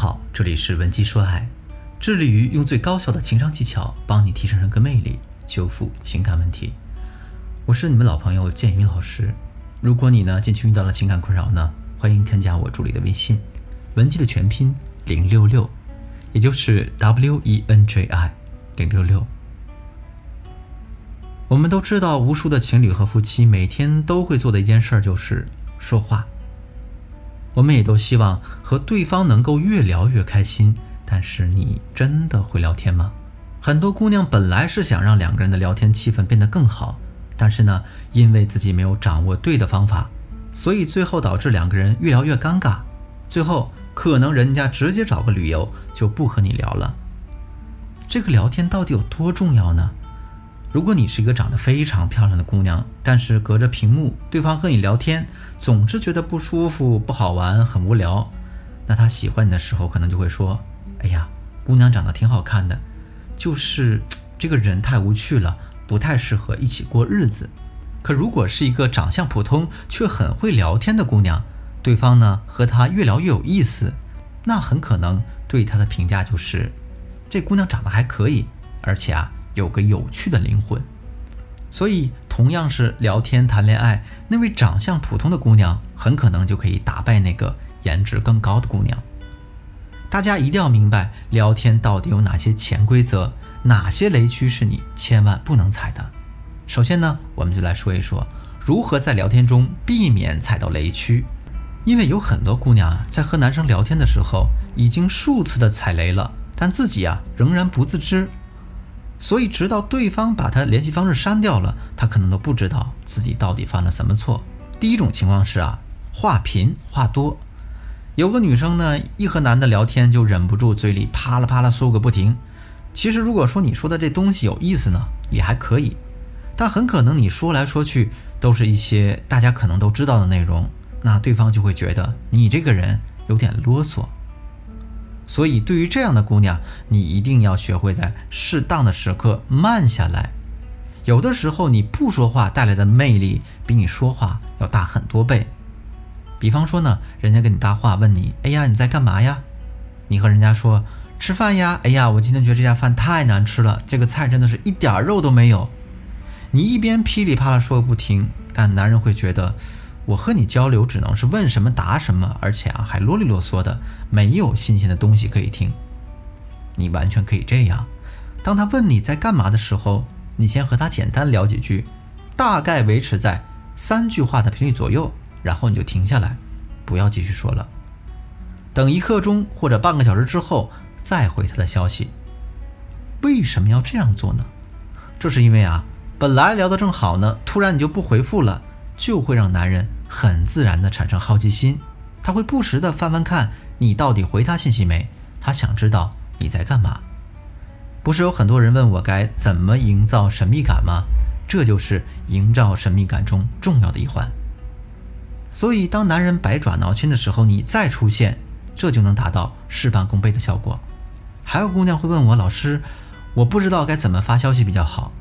好，这里是文姬说爱，致力于用最高效的情商技巧帮你提升人格魅力，修复情感问题。我是你们老朋友建云老师。如果你呢近期遇到了情感困扰呢，欢迎添加我助理的微信，文姬的全拼零六六，也就是 W E N J I 零六六。我们都知道，无数的情侣和夫妻每天都会做的一件事就是说话。我们也都希望和对方能够越聊越开心，但是你真的会聊天吗？很多姑娘本来是想让两个人的聊天气氛变得更好，但是呢，因为自己没有掌握对的方法，所以最后导致两个人越聊越尴尬，最后可能人家直接找个理由就不和你聊了。这个聊天到底有多重要呢？如果你是一个长得非常漂亮的姑娘，但是隔着屏幕，对方和你聊天总是觉得不舒服、不好玩、很无聊，那他喜欢你的时候，可能就会说：“哎呀，姑娘长得挺好看的，就是这个人太无趣了，不太适合一起过日子。”可如果是一个长相普通却很会聊天的姑娘，对方呢和她越聊越有意思，那很可能对她的评价就是：“这姑娘长得还可以，而且啊。”有个有趣的灵魂，所以同样是聊天谈恋爱，那位长相普通的姑娘很可能就可以打败那个颜值更高的姑娘。大家一定要明白，聊天到底有哪些潜规则，哪些雷区是你千万不能踩的。首先呢，我们就来说一说如何在聊天中避免踩到雷区，因为有很多姑娘啊，在和男生聊天的时候，已经数次的踩雷了，但自己啊仍然不自知。所以，直到对方把他联系方式删掉了，他可能都不知道自己到底犯了什么错。第一种情况是啊，话频话多。有个女生呢，一和男的聊天就忍不住嘴里啪啦啪啦说个不停。其实，如果说你说的这东西有意思呢，也还可以，但很可能你说来说去都是一些大家可能都知道的内容，那对方就会觉得你这个人有点啰嗦。所以，对于这样的姑娘，你一定要学会在适当的时刻慢下来。有的时候，你不说话带来的魅力比你说话要大很多倍。比方说呢，人家跟你搭话，问你：“哎呀，你在干嘛呀？”你和人家说：“吃饭呀。”“哎呀，我今天觉得这家饭太难吃了，这个菜真的是一点肉都没有。”你一边噼里啪啦说个不停，但男人会觉得。我和你交流只能是问什么答什么，而且啊还啰里啰嗦的，没有新鲜的东西可以听。你完全可以这样：当他问你在干嘛的时候，你先和他简单聊几句，大概维持在三句话的频率左右，然后你就停下来，不要继续说了。等一刻钟或者半个小时之后再回他的消息。为什么要这样做呢？这是因为啊，本来聊得正好呢，突然你就不回复了，就会让男人。很自然地产生好奇心，他会不时地翻翻看你到底回他信息没，他想知道你在干嘛。不是有很多人问我该怎么营造神秘感吗？这就是营造神秘感中重要的一环。所以当男人百爪挠心的时候，你再出现，这就能达到事半功倍的效果。还有姑娘会问我，老师，我不知道该怎么发消息比较好。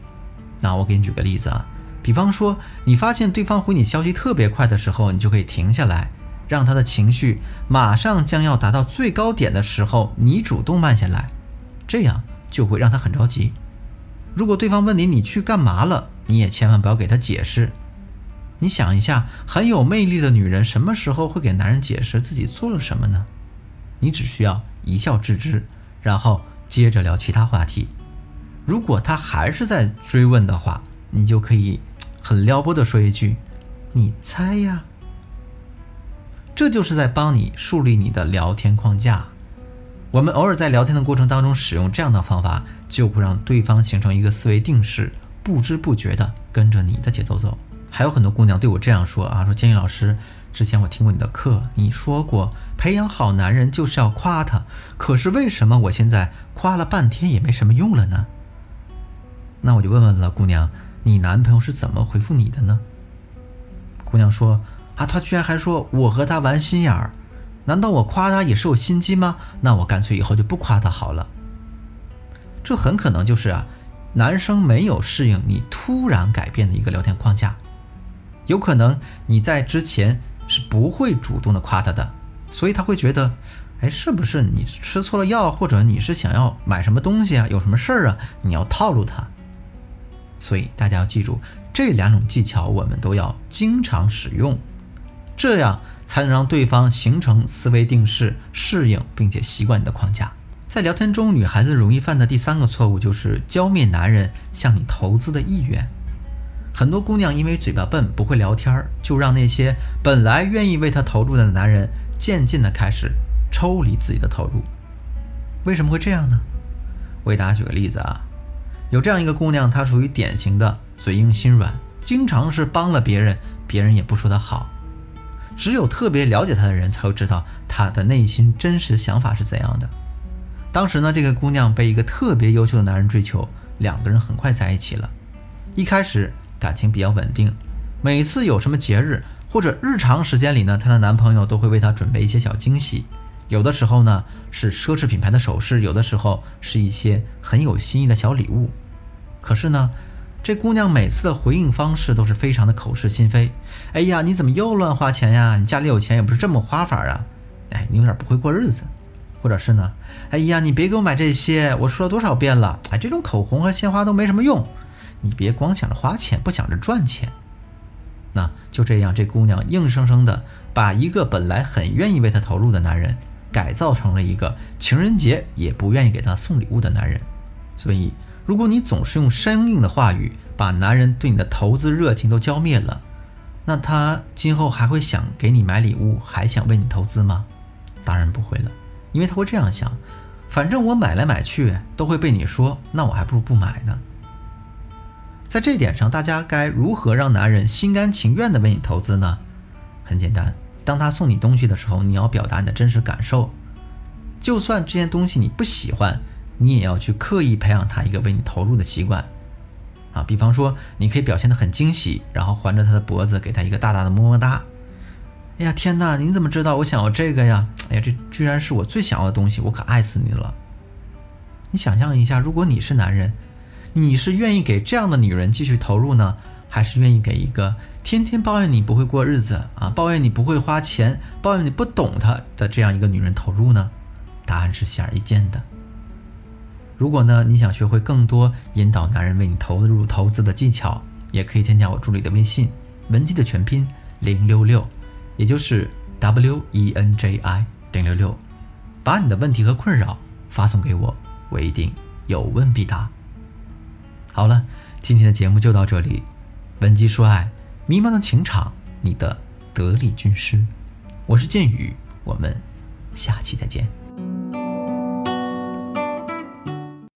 那我给你举个例子啊。比方说，你发现对方回你消息特别快的时候，你就可以停下来，让他的情绪马上将要达到最高点的时候，你主动慢下来，这样就会让他很着急。如果对方问你你去干嘛了，你也千万不要给他解释。你想一下，很有魅力的女人什么时候会给男人解释自己做了什么呢？你只需要一笑置之，然后接着聊其他话题。如果他还是在追问的话，你就可以。很撩拨的说一句：“你猜呀。”这就是在帮你树立你的聊天框架。我们偶尔在聊天的过程当中使用这样的方法，就会让对方形成一个思维定式，不知不觉的跟着你的节奏走。还有很多姑娘对我这样说啊：“说建议老师，之前我听过你的课，你说过培养好男人就是要夸他，可是为什么我现在夸了半天也没什么用了呢？”那我就问问了，姑娘。你男朋友是怎么回复你的呢？姑娘说：“啊，他居然还说我和他玩心眼儿，难道我夸他也是有心机吗？那我干脆以后就不夸他好了。”这很可能就是啊，男生没有适应你突然改变的一个聊天框架，有可能你在之前是不会主动的夸他的，所以他会觉得哎，是不是你吃错了药，或者你是想要买什么东西啊？有什么事儿啊？你要套路他。所以大家要记住这两种技巧，我们都要经常使用，这样才能让对方形成思维定势、适应并且习惯你的框架。在聊天中，女孩子容易犯的第三个错误就是浇灭男人向你投资的意愿。很多姑娘因为嘴巴笨，不会聊天，就让那些本来愿意为她投入的男人渐渐的开始抽离自己的投入。为什么会这样呢？我给大家举个例子啊。有这样一个姑娘，她属于典型的嘴硬心软，经常是帮了别人，别人也不说她好。只有特别了解她的人才会知道她的内心真实想法是怎样的。当时呢，这个姑娘被一个特别优秀的男人追求，两个人很快在一起了。一开始感情比较稳定，每次有什么节日或者日常时间里呢，她的男朋友都会为她准备一些小惊喜。有的时候呢是奢侈品牌的首饰，有的时候是一些很有心意的小礼物。可是呢，这姑娘每次的回应方式都是非常的口是心非。哎呀，你怎么又乱花钱呀？你家里有钱也不是这么花法啊！哎，你有点不会过日子。或者是呢，哎呀，你别给我买这些，我说了多少遍了？哎，这种口红和鲜花都没什么用，你别光想着花钱，不想着赚钱。那就这样，这姑娘硬生生的把一个本来很愿意为她投入的男人。改造成了一个情人节也不愿意给他送礼物的男人，所以如果你总是用生硬的话语把男人对你的投资热情都浇灭了，那他今后还会想给你买礼物，还想为你投资吗？当然不会了，因为他会这样想：反正我买来买去都会被你说，那我还不如不买呢。在这一点上，大家该如何让男人心甘情愿地为你投资呢？很简单。当他送你东西的时候，你要表达你的真实感受。就算这件东西你不喜欢，你也要去刻意培养他一个为你投入的习惯。啊，比方说，你可以表现的很惊喜，然后环着他的脖子，给他一个大大的么么哒。哎呀，天哪！你怎么知道我想要这个呀？哎呀，这居然是我最想要的东西，我可爱死你了！你想象一下，如果你是男人，你是愿意给这样的女人继续投入呢？还是愿意给一个天天抱怨你不会过日子啊，抱怨你不会花钱，抱怨你不懂他的这样一个女人投入呢？答案是显而易见的。如果呢，你想学会更多引导男人为你投入投资的技巧，也可以添加我助理的微信文姬的全拼零六六，也就是 W E N J I 零六六，把你的问题和困扰发送给我，我一定有问必答。好了，今天的节目就到这里。文姬说爱，迷茫的情场，你的得力军师，我是剑宇，我们下期再见。